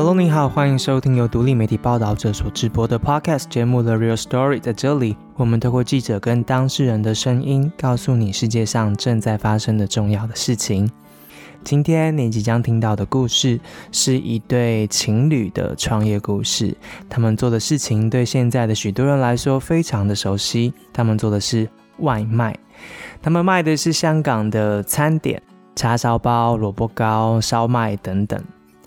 Hello，你好，欢迎收听由独立媒体报道者所直播的 Podcast 节目《The Real Story》。在这里，我们透过记者跟当事人的声音，告诉你世界上正在发生的重要的事情。今天你即将听到的故事，是一对情侣的创业故事。他们做的事情对现在的许多人来说非常的熟悉。他们做的是外卖，他们卖的是香港的餐点，叉烧包、萝卜糕、烧麦等等。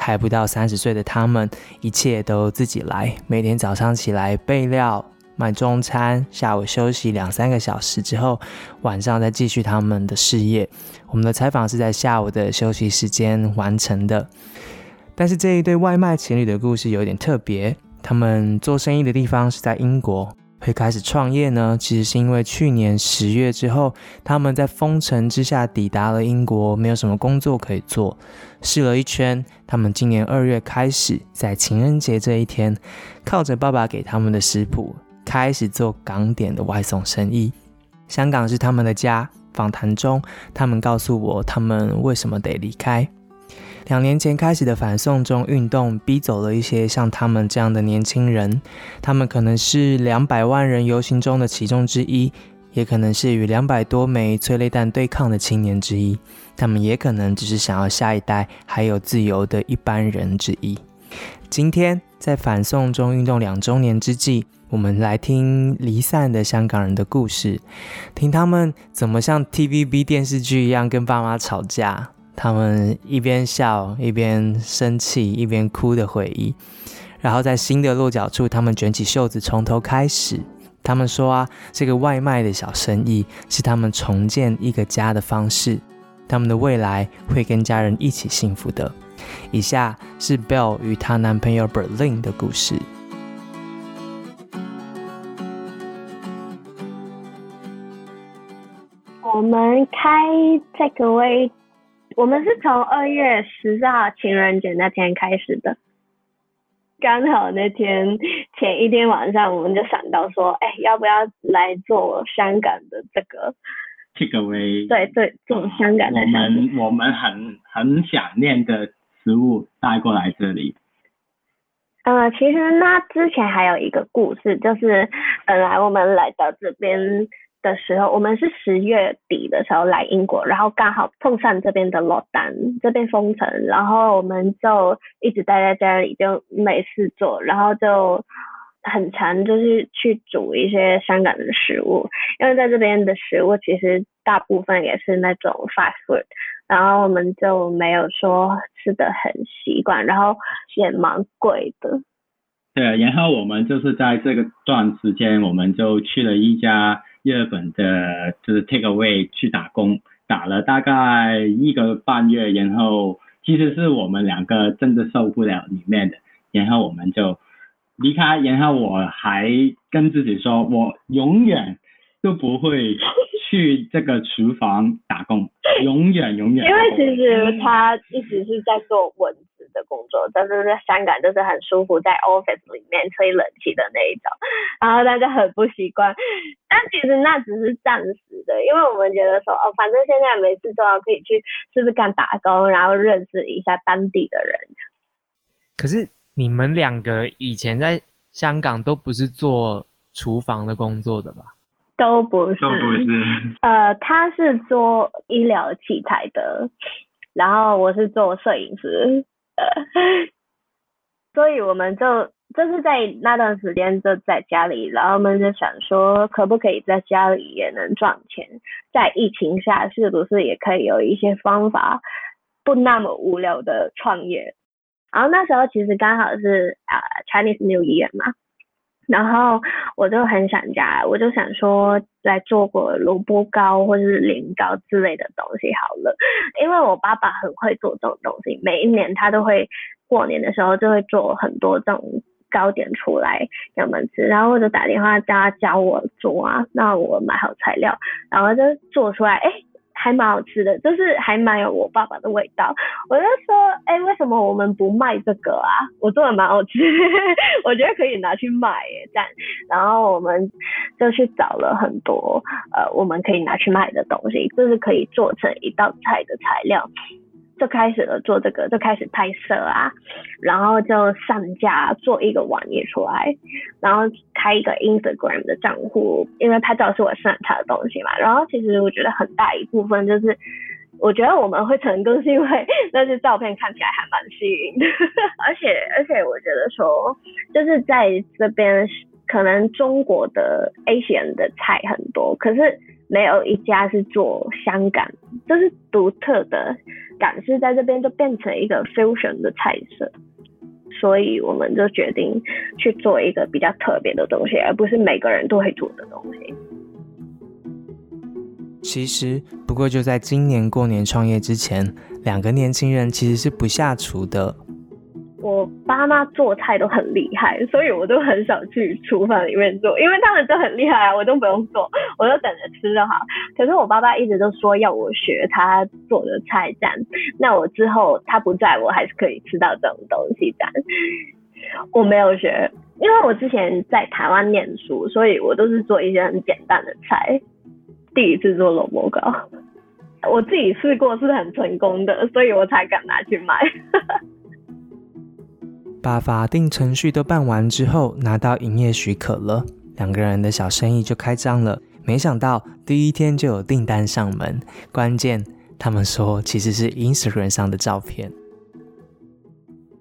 还不到三十岁的他们，一切都自己来。每天早上起来备料、买中餐，下午休息两三个小时之后，晚上再继续他们的事业。我们的采访是在下午的休息时间完成的。但是这一对外卖情侣的故事有点特别，他们做生意的地方是在英国。会开始创业呢？其实是因为去年十月之后，他们在封城之下抵达了英国，没有什么工作可以做，试了一圈。他们今年二月开始，在情人节这一天，靠着爸爸给他们的食谱，开始做港点的外送生意。香港是他们的家。访谈中，他们告诉我，他们为什么得离开。两年前开始的反送中运动，逼走了一些像他们这样的年轻人。他们可能是两百万人游行中的其中之一，也可能是与两百多枚催泪弹对抗的青年之一。他们也可能只是想要下一代还有自由的一般人之一。今天在反送中运动两周年之际，我们来听离散的香港人的故事，听他们怎么像 TVB 电视剧一样跟爸妈吵架。他们一边笑一边生气一边哭的回忆，然后在新的落脚处，他们卷起袖子从头开始。他们说啊，这个外卖的小生意是他们重建一个家的方式。他们的未来会跟家人一起幸福的。以下是 Bell 与她男朋友 Berlin 的故事。我们开这个位。我们是从二月十四号情人节那天开始的，刚好那天前一天晚上，我们就想到说，哎，要不要来做香港的这个这个为对对，做香港的。我们我们很很想念的食物带过来这里。呃，其实那之前还有一个故事，就是本来我们来到这边。的时候，我们是十月底的时候来英国，然后刚好碰上这边的落单，这边封城，然后我们就一直待在家里，就没事做，然后就很常就是去煮一些香港的食物，因为在这边的食物其实大部分也是那种 fast food，然后我们就没有说吃的很习惯，然后也蛮贵的。对，然后我们就是在这个段时间，我们就去了一家。日本的就是 take away 去打工，打了大概一个半月，然后其实是我们两个真的受不了里面的，然后我们就离开，然后我还跟自己说，我永远都不会去这个厨房打工，永远永远。因为其实他一直是在做文。的工作，但是在香港就是很舒服，在 office 里面吹冷气的那一种，然后大家很不习惯。但其实那只是暂时的，因为我们觉得说，哦，反正现在没事做，可以去试试看打工，然后认识一下当地的人。可是你们两个以前在香港都不是做厨房的工作的吧？都不是，都不是。呃，他是做医疗器材的，然后我是做摄影师。所以我们就就是在那段时间就在家里，然后我们就想说，可不可以在家里也能赚钱？在疫情下，是不是也可以有一些方法，不那么无聊的创业？然后那时候其实刚好是啊 Chinese New Year 嘛。然后我就很想家，我就想说来做个萝卜糕或者是年糕之类的东西好了，因为我爸爸很会做这种东西，每一年他都会过年的时候就会做很多这种糕点出来给我们吃，然后我就打电话叫他教我做啊，那我买好材料，然后就做出来，哎。还蛮好吃的，就是还蛮有我爸爸的味道。我就说，哎，为什么我们不卖这个啊？我做的蛮好吃，我觉得可以拿去卖耶。这样，然后我们就去找了很多呃，我们可以拿去卖的东西，就是可以做成一道菜的材料。就开始了做这个，就开始拍摄啊，然后就上架做一个网页出来，然后开一个 Instagram 的账户，因为拍照是我擅长的东西嘛。然后其实我觉得很大一部分就是，我觉得我们会成功是因为那些照片看起来还蛮吸引的，而且而且我觉得说就是在这边可能中国的 Asian 的菜很多，可是。没有一家是做香港，就是独特的感是，在这边就变成一个 fusion 的菜色，所以我们就决定去做一个比较特别的东西，而不是每个人都会做的东西。其实，不过就在今年过年创业之前，两个年轻人其实是不下厨的。我爸妈做菜都很厉害，所以我都很少去厨房里面做，因为他们都很厉害啊，我都不用做，我就等着吃就好。可是我爸爸一直都说要我学他做的菜样，那我之后他不在我还是可以吃到这种东西样。我没有学，因为我之前在台湾念书，所以我都是做一些很简单的菜。第一次做萝卜糕，我自己试过是很成功的，所以我才敢拿去卖。把法定程序都办完之后，拿到营业许可了，两个人的小生意就开张了。没想到第一天就有订单上门，关键他们说其实是 Instagram 上的照片。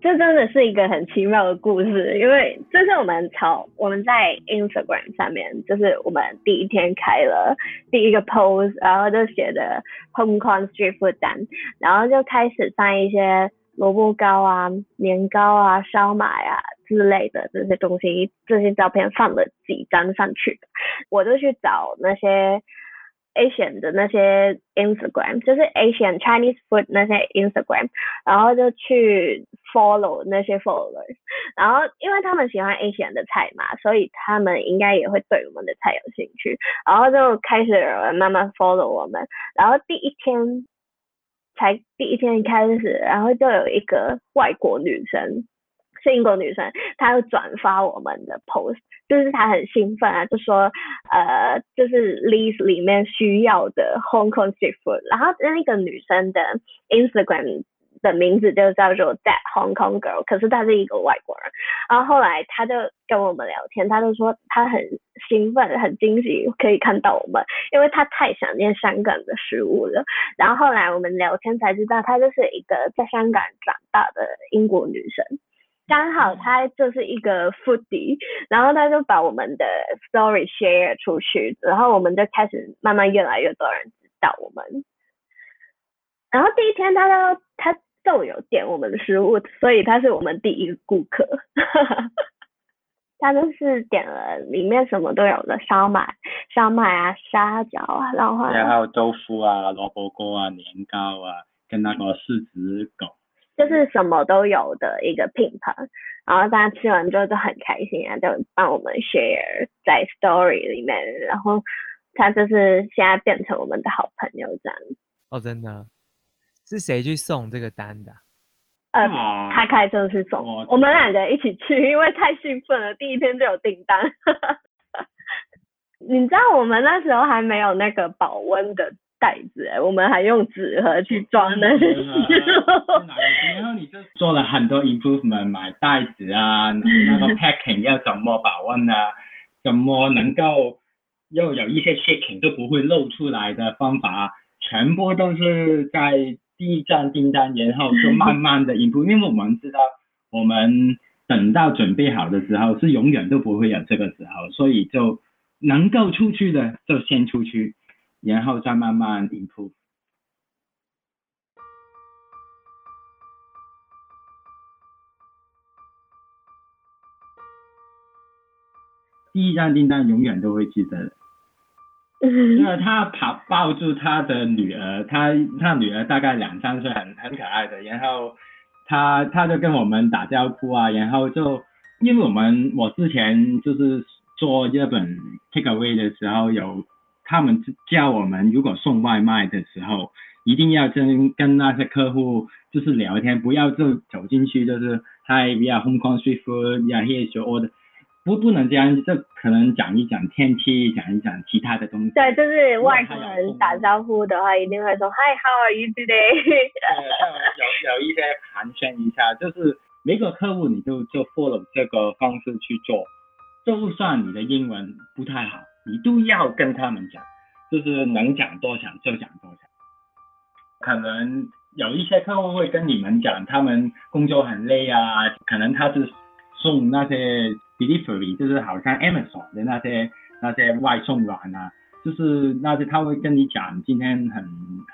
这真的是一个很奇妙的故事，因为这是我们从我们在 Instagram 上面，就是我们第一天开了第一个 post，然后就写的 Hong Kong Street Food 单，然后就开始上一些。萝卜糕啊、年糕啊、烧麦啊之类的这些东西，这些照片放了几张上去，我就去找那些 Asian 的那些 Instagram，就是 Asian Chinese food 那些 Instagram，然后就去 follow 那些 followers，然后因为他们喜欢 Asian 的菜嘛，所以他们应该也会对我们的菜有兴趣，然后就开始慢慢 follow 我们，然后第一天。才第一天开始，然后就有一个外国女生，是英国女生，她又转发我们的 post，就是她很兴奋啊，就说呃，就是 list 里面需要的 Hong Kong street food，然后那个女生的 Instagram。的名字就叫做 That Hong Kong Girl，可是他是一个外国人。然后后来他就跟我们聊天，他就说他很兴奋、很惊喜可以看到我们，因为他太想念香港的食物了。然后后来我们聊天才知道，她就是一个在香港长大的英国女生，刚好她就是一个 foodie，然后她就把我们的 story share 出去，然后我们就开始慢慢越来越多人知道我们。然后第一天，他就他。都有点我们的食物，所以他是我们第一个顾客。他就是点了里面什么都有的烧麦、烧麦啊、沙饺啊，然后还有豆腐啊、萝卜糕啊、年糕啊，跟那个四只狗，就是什么都有的一个品牌。然后大家吃完之后就很开心啊，就帮我们 share 在 story 里面，然后他就是现在变成我们的好朋友这样。哦，真的。是谁去送这个单的？呃，他开车去送，我们两个一起去，因为太兴奋了，第一天就有订单。你知道我们那时候还没有那个保温的袋子，哎，我们还用纸盒去装那些。然后你就做了很多 improvement，买袋子啊，那个 packing 要怎么保温啊，怎么能够又有一些 shaking 都不会漏出来的方法，全部都是在。第一站订单，然后就慢慢的引步，因为我们知道，我们等到准备好的时候，是永远都不会有这个时候，所以就能够出去的就先出去，然后再慢慢引步。第一站订单永远都会记得。因为他跑抱住他的女儿，他他女儿大概两三岁，很很可爱的。然后他他就跟我们打招呼啊，然后就因为我们我之前就是做日本 take away 的时候，有他们教我们，如果送外卖的时候，一定要跟跟那些客户就是聊天，不要就走进去就是 Hi we are Hong Kong street food，yeah here's your order。不不能这样，就可能讲一讲天气，讲一讲其他的东西。对，就是外国人打招呼的话，一定会说 Hi，How are you today？有一些寒暄一下，就是每个客户你就就 follow 这个方式去做，就算你的英文不太好，你都要跟他们讲，就是能讲多讲就讲多讲。可能有一些客户会跟你们讲，他们工作很累啊，可能他是送那些 delivery，就是好像 Amazon 的那些那些外送软啊，就是那些他会跟你讲今天很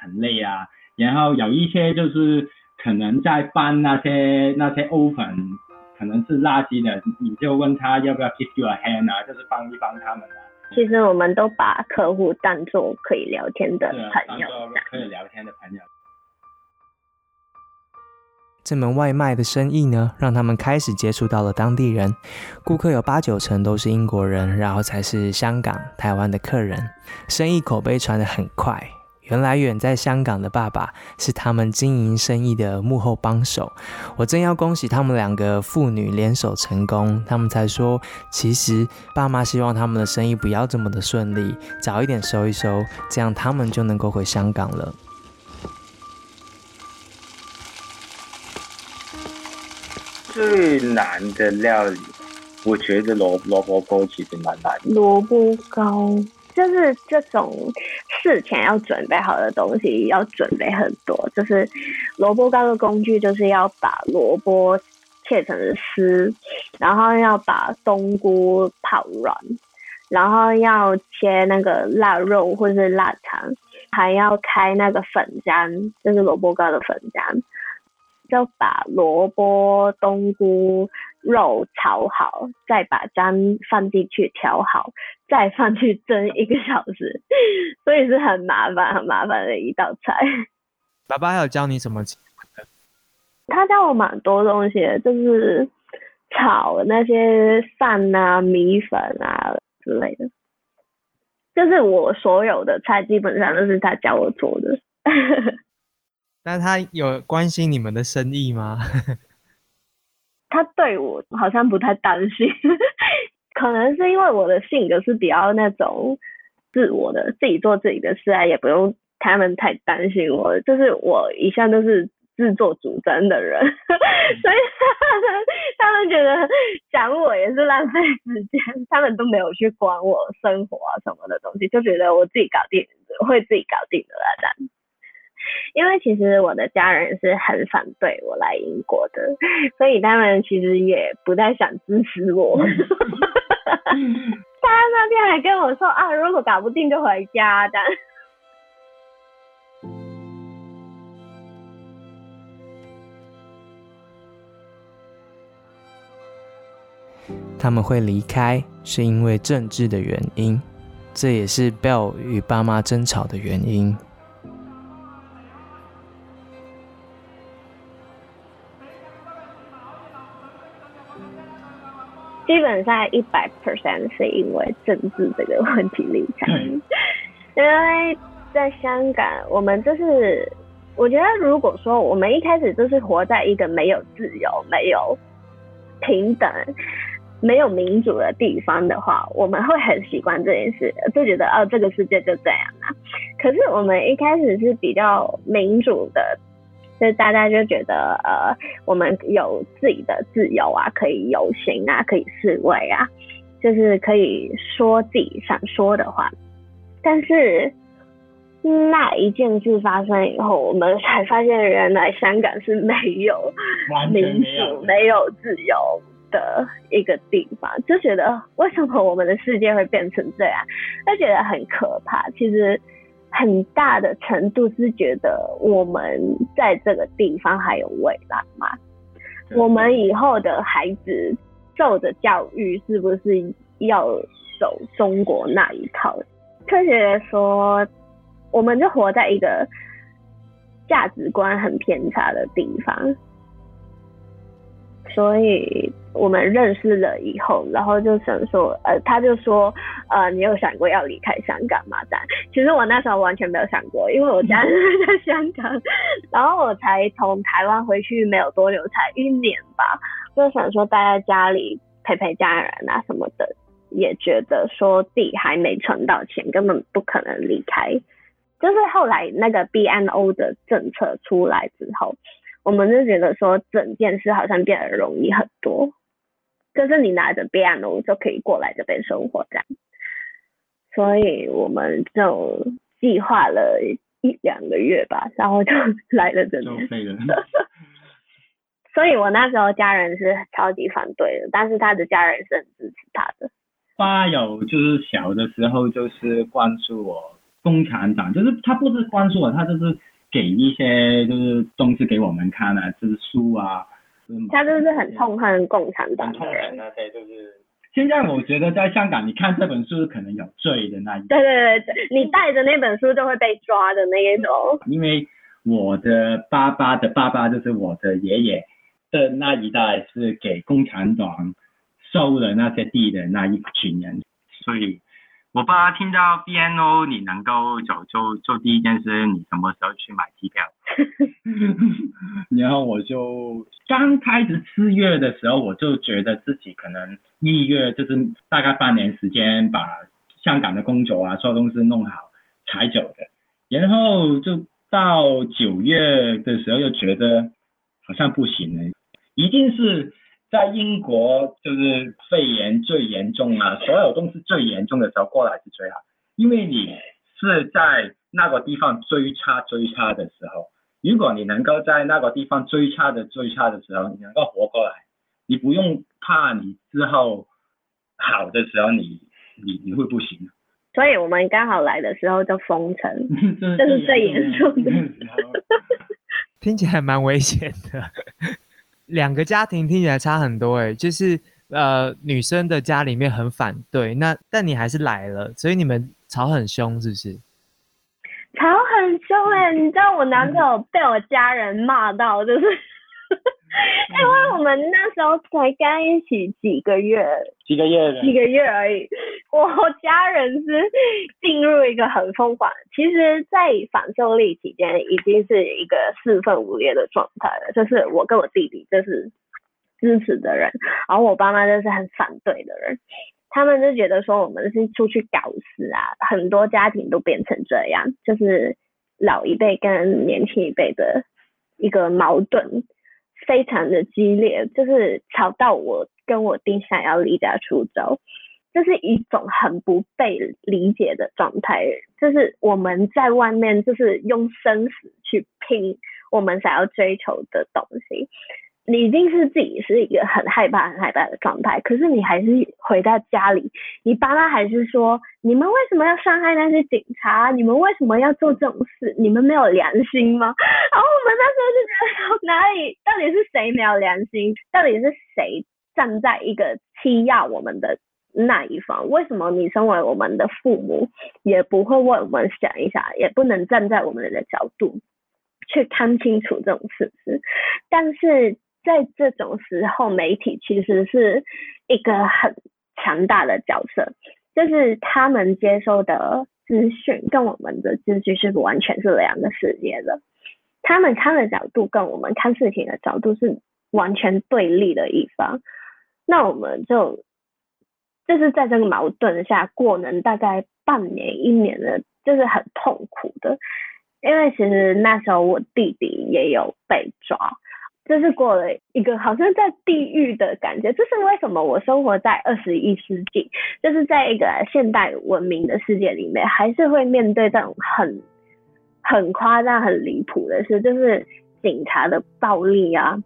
很累啊，然后有一些就是可能在搬那些那些 oven，可能是垃圾的，你就问他要不要 give you a hand 啊，就是帮一帮他们啊。其实我们都把客户当做可以聊天的朋友可以聊天的朋友。这门外卖的生意呢，让他们开始接触到了当地人，顾客有八九成都是英国人，然后才是香港、台湾的客人，生意口碑传得很快。原来远在香港的爸爸是他们经营生意的幕后帮手，我正要恭喜他们两个父女联手成功，他们才说，其实爸妈希望他们的生意不要这么的顺利，早一点收一收，这样他们就能够回香港了。最难的料理，我觉得萝萝卜糕其实蛮难。萝卜糕就是这种事前要准备好的东西，要准备很多。就是萝卜糕的工具，就是要把萝卜切成丝，然后要把冬菇泡软，然后要切那个腊肉或是腊肠，还要开那个粉浆，就是萝卜糕的粉浆。就把萝卜、冬菇、肉炒好，再把姜放进去调好，再放去蒸一个小时，所以是很麻烦、很麻烦的一道菜。爸爸还有教你什么他教我蛮多东西，就是炒那些饭啊、米粉啊之类的，就是我所有的菜基本上都是他教我做的。那他有关心你们的生意吗？他对我好像不太担心，可能是因为我的性格是比较那种自我的，自己做自己的事啊，也不用他们太担心我。就是我一向都是自作主张的人，所以他们他们觉得讲我也是浪费时间，他们都没有去管我生活啊什么的东西，就觉得我自己搞定，会自己搞定的啦，这样。因为其实我的家人是很反对我来英国的，所以他们其实也不太想支持我。他那天还跟我说啊，如果搞不定就回家的。他们会离开是因为政治的原因，这也是 Bell 与爸妈争吵的原因。基本上一百 percent 是因为政治这个问题离开，因为在香港，我们就是我觉得，如果说我们一开始就是活在一个没有自由、没有平等、没有民主的地方的话，我们会很习惯这件事，就觉得哦，这个世界就这样啊。可是我们一开始是比较民主的。所以大家就觉得，呃，我们有自己的自由啊，可以游行啊，可以示威啊，就是可以说自己想说的话。但是那一件事发生以后，我们才发现，原来香港是没有民主、没有自由的一个地方，就觉得为什么我们的世界会变成这样，就觉得很可怕。其实。很大的程度是觉得我们在这个地方还有未来吗？我们以后的孩子受的教育是不是要走中国那一套？科学说，我们就活在一个价值观很偏差的地方。所以我们认识了以后，然后就想说，呃，他就说，呃，你有想过要离开香港吗？但其实我那时候完全没有想过，因为我家人在香港，然后我才从台湾回去没有多久，才一年吧，就想说待在家里陪陪家人啊什么的，也觉得说地还没存到钱，根本不可能离开。就是后来那个 BNO 的政策出来之后。我们就觉得说整件事好像变得容易很多，就是你拿着 piano 就可以过来这边生活这样，所以我们就计划了一两个月吧，然后就 来了这边。所以我那时候家人是超级反对的，但是他的家人是很支持他的。爸有就是小的时候就是关注我共产党，就是他不是关注我，他就是给一些就是东西给我们看啊，就是书啊。他就是很痛恨共产党。痛恨那些就是。现在我觉得在香港，你看这本书可能有罪的那一。对对对，你带着那本书就会被抓的那一种。因为我的爸爸的爸爸就是我的爷爷。的那一代是给共产党收了那些地的那一群人，所以我爸听到 BNO 你能够走，就做第一件事，你什么时候去买机票？然后我就刚开始四月的时候，我就觉得自己可能一月就是大概半年时间把香港的工作啊，所有东西弄好才走的。然后就到九月的时候，又觉得好像不行了。一定是在英国，就是肺炎最严重啊，所有东西最严重的时候过来是最好，因为你是在那个地方最差最差的时候，如果你能够在那个地方最差的最差的时候，你能够活过来，你不用怕你之后好的时候你你你会不行。所以我们刚好来的时候就封城，这是最严重的，听起来蛮危险的。两个家庭听起来差很多哎，就是呃女生的家里面很反对，那但你还是来了，所以你们吵很凶是不是？吵很凶哎，你知道我男朋友被我家人骂到就是。因为我们那时候才刚一起几个月，几个月，几个月而已。我家人是进入一个很疯狂，其实，在反修例期间已经是一个四分五裂的状态了。就是我跟我弟弟就是支持的人，然后我爸妈就是很反对的人。他们就觉得说我们是出去搞事啊，很多家庭都变成这样，就是老一辈跟年轻一辈的一个矛盾。非常的激烈，就是吵到我跟我弟想要离家出走，这是一种很不被理解的状态。就是我们在外面就是用生死去拼我们想要追求的东西。你一定是自己是一个很害怕、很害怕的状态，可是你还是回到家里，你爸妈还是说，你们为什么要伤害那些警察？你们为什么要做这种事？你们没有良心吗？然后我们那时候就觉得，哪里到底是谁没有良心？到底是谁站在一个欺压我们的那一方？为什么你身为我们的父母，也不会为我们想一下，也不能站在我们的角度去看清楚这种事实？但是。在这种时候，媒体其实是一个很强大的角色，就是他们接收的资讯跟我们的资讯是完全是两个世界的，他们看的角度跟我们看事情的角度是完全对立的一方，那我们就就是在这个矛盾下过能大概半年一年的，就是很痛苦的，因为其实那时候我弟弟也有被抓。就是过了一个好像在地狱的感觉，这是为什么？我生活在二十一世纪，就是在一个现代文明的世界里面，还是会面对这种很很夸张、很离谱的事，就是警察的暴力啊、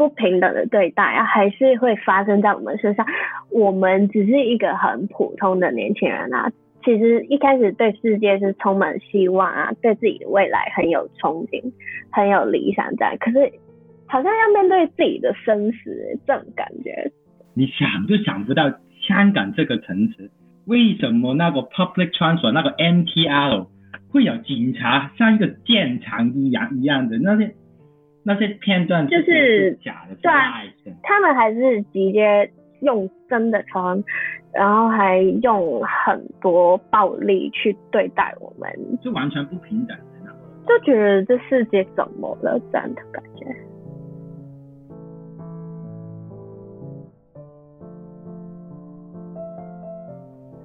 不平等的对待啊，还是会发生在我们身上。我们只是一个很普通的年轻人啊，其实一开始对世界是充满希望啊，对自己的未来很有憧憬、很有理想在，可是。好像要面对自己的生死，这种感觉。你想都想不到，香港这个城市为什么那个 public transport 那个 MTR 会有警察像一个建厂一样一样的那些那些片段，就是假的，对，他们还是直接用真的穿，然后还用很多暴力去对待我们，就完全不平等的那就觉得这世界怎么了？这样的感觉。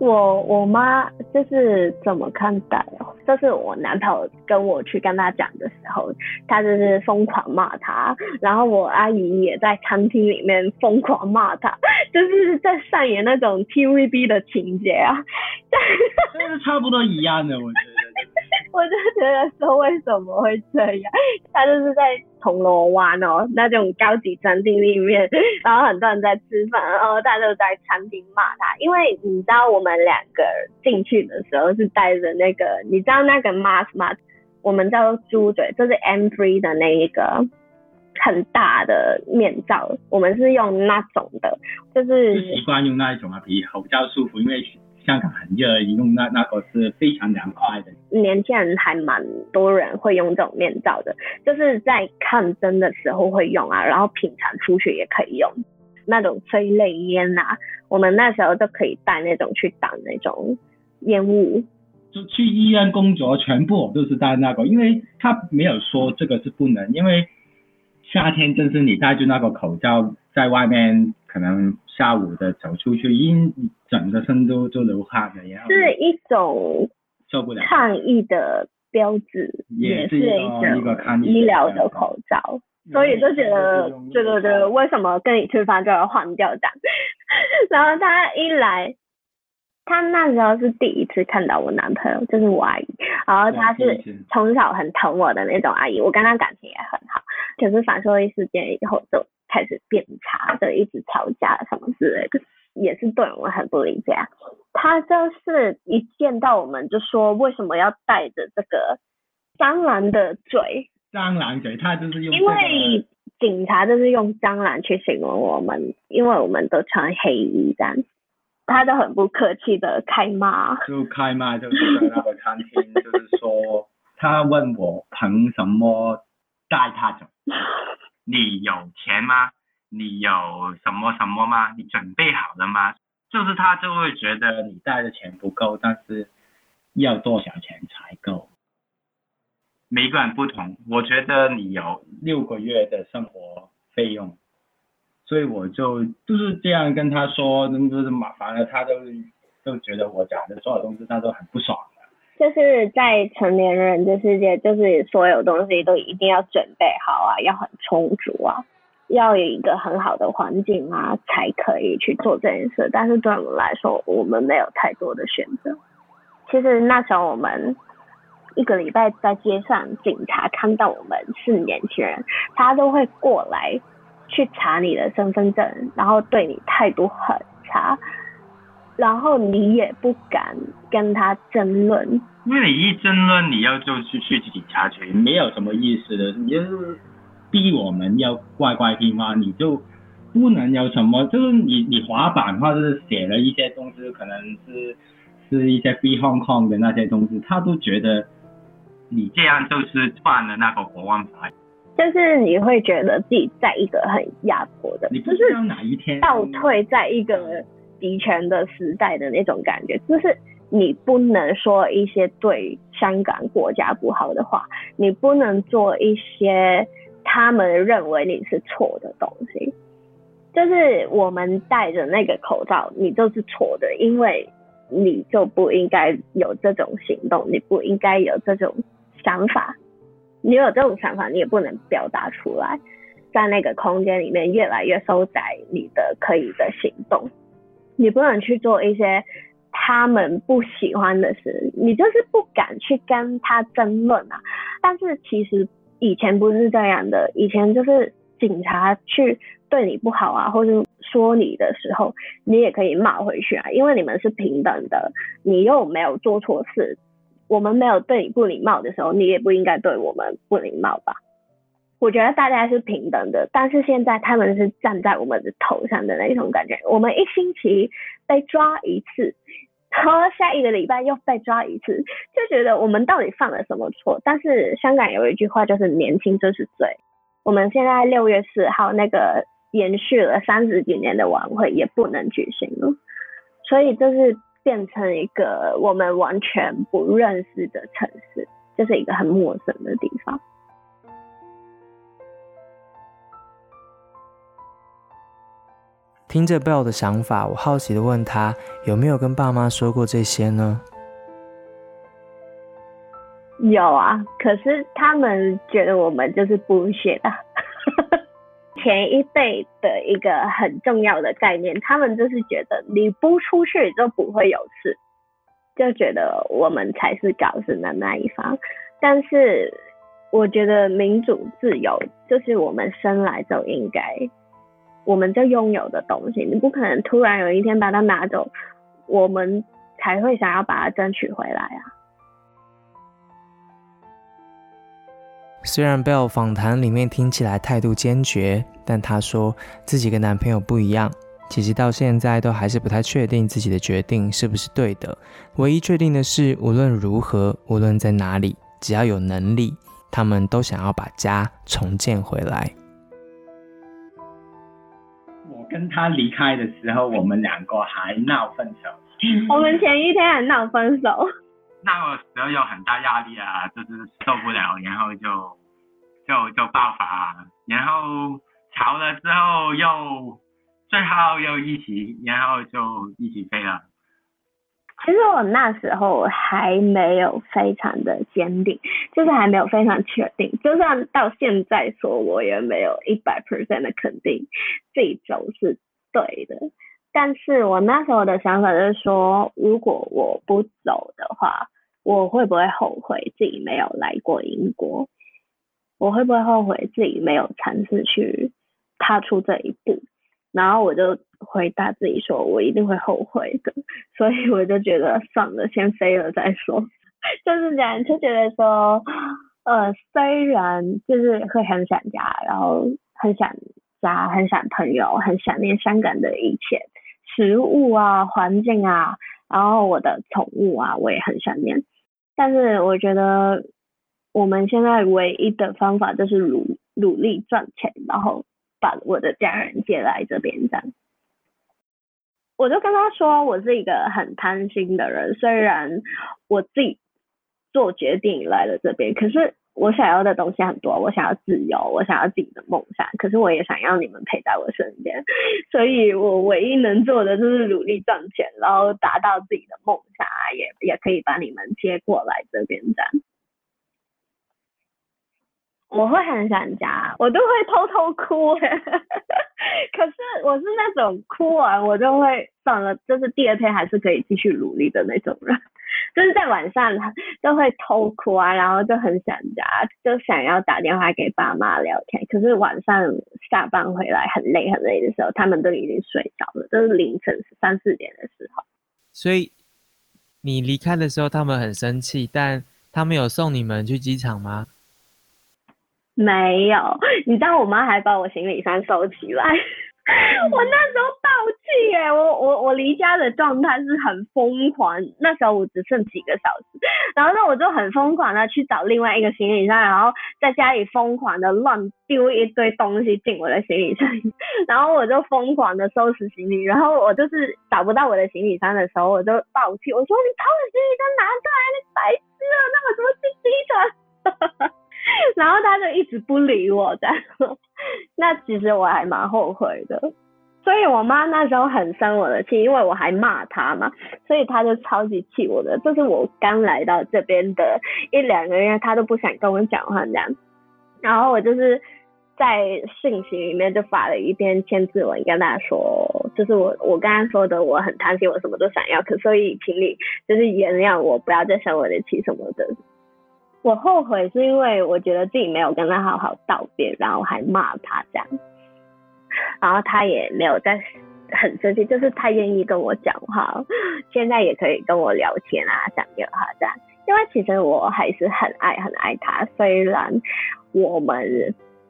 我我妈就是怎么看待哦？就是我男朋友跟我去跟他讲的时候，他就是疯狂骂他，然后我阿姨也在餐厅里面疯狂骂他，就是在上演那种 TVB 的情节啊。但是差不多一样的，我觉得。我就觉得说为什么会这样？他就是在铜锣湾哦，那种高级餐厅里面，然后很多人在吃饭，然后他就在餐厅骂他。因为你知道我们两个进去的时候是戴着那个，你知道那个 mask 吗？我们叫猪嘴，就是 M3 的那一个很大的面罩，我们是用那种的，就是习惯用那一种啊，比较比较舒服，因为。香港很热，用那那个是非常凉快的。年轻人还蛮多人会用这种面罩的，就是在抗争的时候会用啊，然后平常出去也可以用。那种催泪烟啊，我们那时候都可以带那种去挡那种烟雾。就去医院工作，全部都是戴那个，因为他没有说这个是不能，因为夏天正是你戴住那个口罩在外面可能。下午的走出去，因整个身都都流汗了，然后是一种受不了抗议的标志，也是一个抗疫医疗的口罩，所以就觉得对对对，为什么跟你吃饭就要换掉这样？然后他一来，他那时候是第一次看到我男朋友，就是我阿姨，然后他是从小很疼我的那种阿姨，我跟他感情也很好，可是反说一事件以后就。开始变差的，一直吵架什么之类的，也是对我们很不理解。他就是一见到我们就说，为什么要带着这个蟑螂的嘴？蟑螂嘴，他就是用。因为警察就是用蟑螂去形容我们，因为我们都穿黑衣这样，他就很不客气的开骂。就开骂，就是在那个餐厅，就是说他问我凭什么带他走。你有钱吗？你有什么什么吗？你准备好了吗？就是他就会觉得你带的钱不够，但是要多少钱才够？每个人不同，我觉得你有六个月的生活费用，所以我就就是这样跟他说，就是麻烦了，他都都觉得我讲的所有东西他都很不爽。就是在成年人的世界，就是所有东西都一定要准备好啊，要很充足啊，要有一个很好的环境啊，才可以去做这件事。但是对我们来说，我们没有太多的选择。其实那时候我们一个礼拜在街上，警察看到我们是年轻人，他都会过来去查你的身份证，然后对你态度很差。然后你也不敢跟他争论，因为你一争论，你要就去去警察局，没有什么意思的。你就是逼我们要乖乖听话，你就不能有什么，就是你你滑板或者是写了一些东西，可能是是一些 Be Hong Kong 的那些东西，他都觉得你这样就是犯了那个国安法，就是你会觉得自己在一个很压迫的，你不知道哪一天倒退在一个。集权的时代的那种感觉，就是你不能说一些对香港国家不好的话，你不能做一些他们认为你是错的东西。就是我们戴着那个口罩，你就是错的，因为你就不应该有这种行动，你不应该有这种想法。你有这种想法，你也不能表达出来，在那个空间里面越来越收窄你的可以的行动。你不能去做一些他们不喜欢的事，你就是不敢去跟他争论啊。但是其实以前不是这样的，以前就是警察去对你不好啊，或者说你的时候，你也可以骂回去啊，因为你们是平等的，你又没有做错事，我们没有对你不礼貌的时候，你也不应该对我们不礼貌吧。我觉得大家是平等的，但是现在他们是站在我们的头上的那种感觉。我们一星期被抓一次，然后下一个礼拜又被抓一次，就觉得我们到底犯了什么错？但是香港有一句话就是“年轻就是罪”。我们现在六月四号那个延续了三十几年的晚会也不能举行了，所以就是变成一个我们完全不认识的城市，就是一个很陌生的地方。听着 Bell 的想法，我好奇的问他有没有跟爸妈说过这些呢？有啊，可是他们觉得我们就是不学的。前一辈的一个很重要的概念，他们就是觉得你不出去就不会有事，就觉得我们才是搞事的那一方。但是我觉得民主自由就是我们生来就应该，我们就拥有的东西，你不可能突然有一天把它拿走，我们才会想要把它争取回来啊。虽然 Bell 访谈里面听起来态度坚决，但她说自己跟男朋友不一样，其实到现在都还是不太确定自己的决定是不是对的。唯一确定的是，无论如何，无论在哪里，只要有能力，他们都想要把家重建回来。我跟他离开的时候，我们两个还闹分手。我们前一天还闹分手。那个时候有很大压力啊，就是受不了，然后就就就爆发，然后吵了之后又最后又一起，然后就一起飞了。其实我那时候还没有非常的坚定，就是还没有非常确定，就算到现在说，我也没有一百 percent 的肯定这一种是对的。但是我那时候的想法就是说，如果我不走的话。我会不会后悔自己没有来过英国？我会不会后悔自己没有尝试去踏出这一步？然后我就回答自己说，我一定会后悔的。所以我就觉得算了，先飞了再说。就是这样，就觉得说，呃，虽然就是会很想家，然后很想家，很想朋友，很想念香港的一切食物啊、环境啊，然后我的宠物啊，我也很想念。但是我觉得我们现在唯一的方法就是努努力赚钱，然后把我的家人接来这边这样。我就跟他说，我是一个很贪心的人，虽然我自己做决定来了这边，可是。我想要的东西很多，我想要自由，我想要自己的梦想，可是我也想要你们陪在我身边，所以我唯一能做的就是努力赚钱，然后达到自己的梦想，也也可以把你们接过来这边这样。我会很想家，我都会偷偷哭，可是我是那种哭完我就会算了，就是第二天还是可以继续努力的那种人。就是在晚上都会偷哭啊，然后就很想家，就想要打电话给爸妈聊天。可是晚上下班回来很累很累的时候，他们都已经睡着了，都是凌晨三四点的时候。所以你离开的时候，他们很生气，但他们有送你们去机场吗？没有，你知道我妈还把我行李箱收起来。我那时候暴气耶，我我我离家的状态是很疯狂，那时候我只剩几个小时，然后呢我就很疯狂的去找另外一个行李箱，然后在家里疯狂的乱丢一堆东西进我的行李箱，然后我就疯狂的收拾行李，然后我就是找不到我的行李箱的时候，我就暴气，我说你把我行李箱拿过来，你白痴啊，那我怎么进机场？然后他就一直不理我的，那其实我还蛮后悔的，所以我妈那时候很生我的气，因为我还骂她嘛，所以她就超级气我的。就是我刚来到这边的一两个月，她都不想跟我讲话这样，然后我就是在信息里面就发了一篇签字文，跟她说，就是我我刚刚说的，我很贪心，我什么都想要，可所以请你就是原谅我，不要再生我的气什么的。我后悔是因为我觉得自己没有跟他好好道别，然后还骂他这样，然后他也没有在很生气，就是他愿意跟我讲话，现在也可以跟我聊天啊，讲电话这样。因为其实我还是很爱很爱他，虽然我们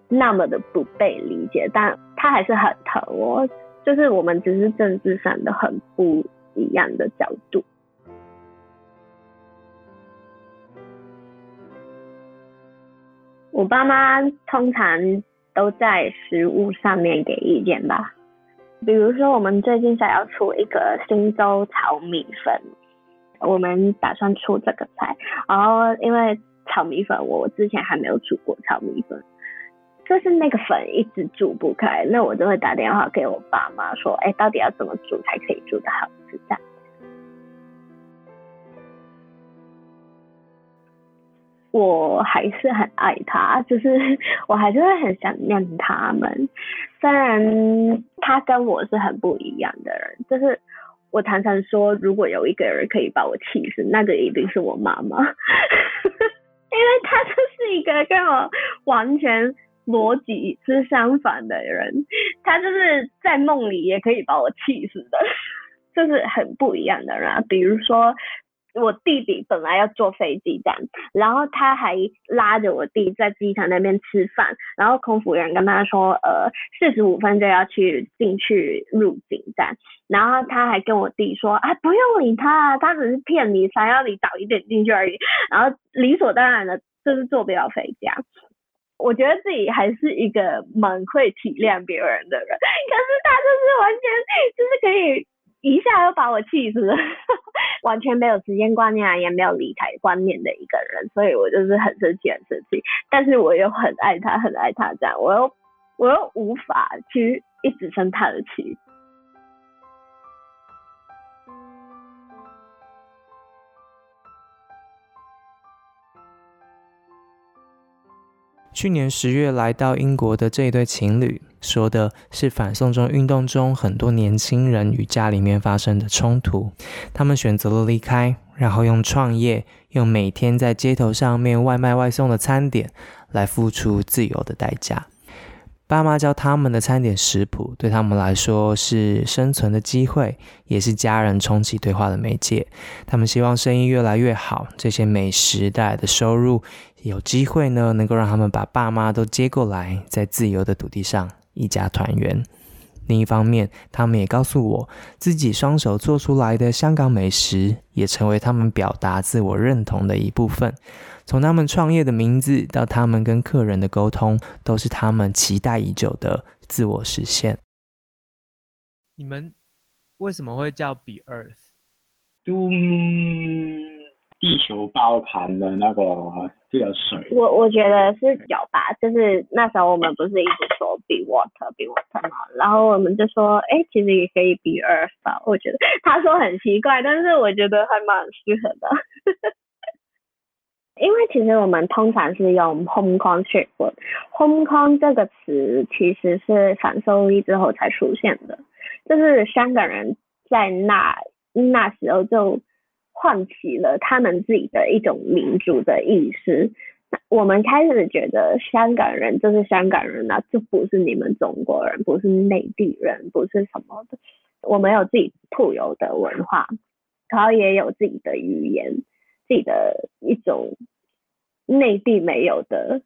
那么的不被理解，但他还是很疼我。就是我们只是政治上的很不一样的角度。我爸妈通常都在食物上面给意见吧，比如说我们最近想要出一个新州炒米粉，我们打算出这个菜，然后因为炒米粉我之前还没有煮过炒米粉，就是那个粉一直煮不开，那我就会打电话给我爸妈说，哎，到底要怎么煮才可以煮的好吃？这样。我还是很爱他，就是我还是会很想念他们。虽然他跟我是很不一样的人，就是我常常说，如果有一个人可以把我气死，那个一定是我妈妈，因为他就是一个跟我完全逻辑是相反的人，他就是在梦里也可以把我气死的，就是很不一样的人。比如说。我弟弟本来要坐飞机站，然后他还拉着我弟在机场那边吃饭，然后空服员跟他说，呃，四十五分就要去进去入境站，然后他还跟我弟说，啊，不用理他，他只是骗你，想要你早一点进去而已，然后理所当然的就是坐不了飞机啊。我觉得自己还是一个蛮会体谅别人的人，可是他就是完全就是可以。一下又把我气死了，完全没有时间观念，也没有理财观念的一个人，所以我就是很生气，很生气。但是我又很爱他，很爱他，这样我又我又无法去一直生他的气。去年十月来到英国的这一对情侣，说的是反送中运动中很多年轻人与家里面发生的冲突，他们选择了离开，然后用创业，用每天在街头上面外卖外送的餐点来付出自由的代价。爸妈教他们的餐点食谱，对他们来说是生存的机会，也是家人重启对话的媒介。他们希望生意越来越好，这些美食带来的收入，有机会呢，能够让他们把爸妈都接过来，在自由的土地上一家团圆。另一方面，他们也告诉我，自己双手做出来的香港美食，也成为他们表达自我认同的一部分。从他们创业的名字到他们跟客人的沟通，都是他们期待已久的自我实现。你们为什么会叫 Be Earth？都地球包含的那个这个水。我我觉得是有吧，就是那时候我们不是一直说 Be Water，Be Water 嘛，然后我们就说，哎，其实也可以 Be Earth 吧。我觉得他说很奇怪，但是我觉得还蛮适合的。因为其实我们通常是用 Hong Kong，Hong Kong 这个词其实是反收益之后才出现的，就是香港人在那那时候就唤起了他们自己的一种民族的意识。我们开始觉得香港人就是香港人啊，就不是你们中国人，不是内地人，不是什么的。我们有自己特有的文化，然后也有自己的语言。自己的一种内地没有的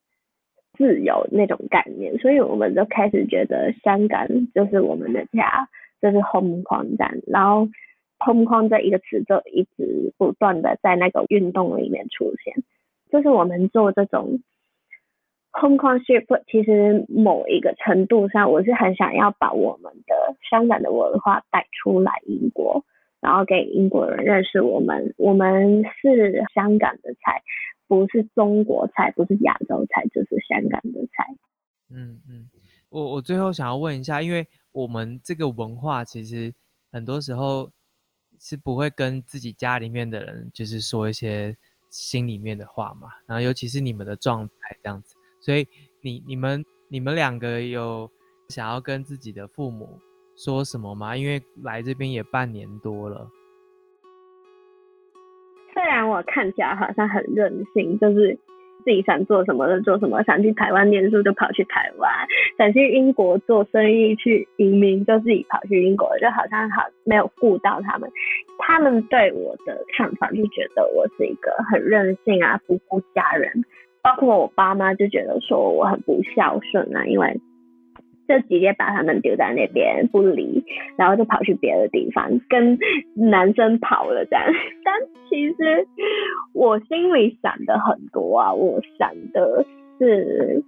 自由那种概念，所以我们就开始觉得香港就是我们的家，就是 home 框站，然后 home 框这一个词就一直不断的在那个运动里面出现，就是我们做这种 home 框 ship，其实某一个程度上，我是很想要把我们的香港的文化带出来英国。然后给英国人认识我们，我们是香港的菜，不是中国菜，不是亚洲菜，就是香港的菜。嗯嗯，我我最后想要问一下，因为我们这个文化其实很多时候是不会跟自己家里面的人就是说一些心里面的话嘛，然后尤其是你们的状态这样子，所以你你们你们两个有想要跟自己的父母。说什么吗？因为来这边也半年多了。虽然我看起来好像很任性，就是自己想做什么就做什么，想去台湾念书就跑去台湾，想去英国做生意去移民就自己跑去英国，就好像好没有顾到他们。他们对我的看法就觉得我是一个很任性啊，不顾家人。包括我爸妈就觉得说我很不孝顺啊，因为。就直接把他们丢在那边不理，然后就跑去别的地方跟男生跑了这样。但其实我心里想的很多啊，我想的是，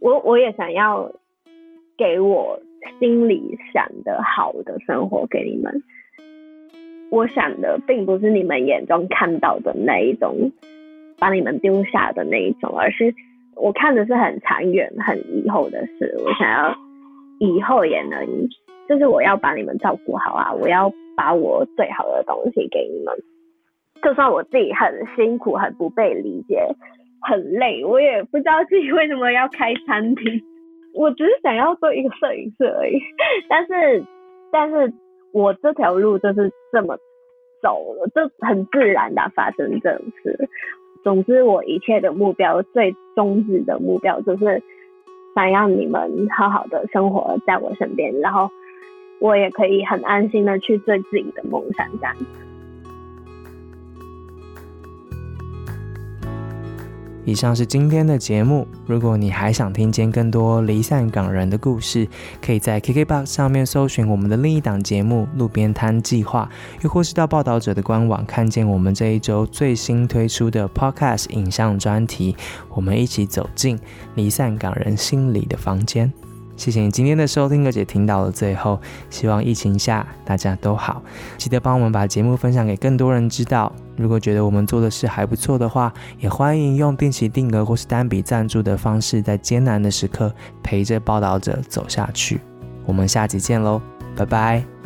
我我也想要给我心里想的好的生活给你们。我想的并不是你们眼中看到的那一种，把你们丢下的那一种，而是我看的是很长远、很以后的事。我想要以后也能，就是我要把你们照顾好啊！我要把我最好的东西给你们。就算我自己很辛苦、很不被理解、很累，我也不知道自己为什么要开餐厅。我只是想要做一个摄影师而已。但是，但是我这条路就是这么走了，就很自然的发生这种事。总之，我一切的目标，最终止的目标，就是想要你们好好的生活在我身边，然后我也可以很安心的去做自己的梦想，这样子。以上是今天的节目。如果你还想听见更多离散港人的故事，可以在 KKBOX 上面搜寻我们的另一档节目《路边摊计划》，又或是到报道者的官网看见我们这一周最新推出的 Podcast 影像专题。我们一起走进离散港人心里的房间。谢谢你今天的收听，而且听到了最后。希望疫情下大家都好，记得帮我们把节目分享给更多人知道。如果觉得我们做的事还不错的话，也欢迎用定期定额或是单笔赞助的方式，在艰难的时刻陪着报道者走下去。我们下集见喽，拜拜。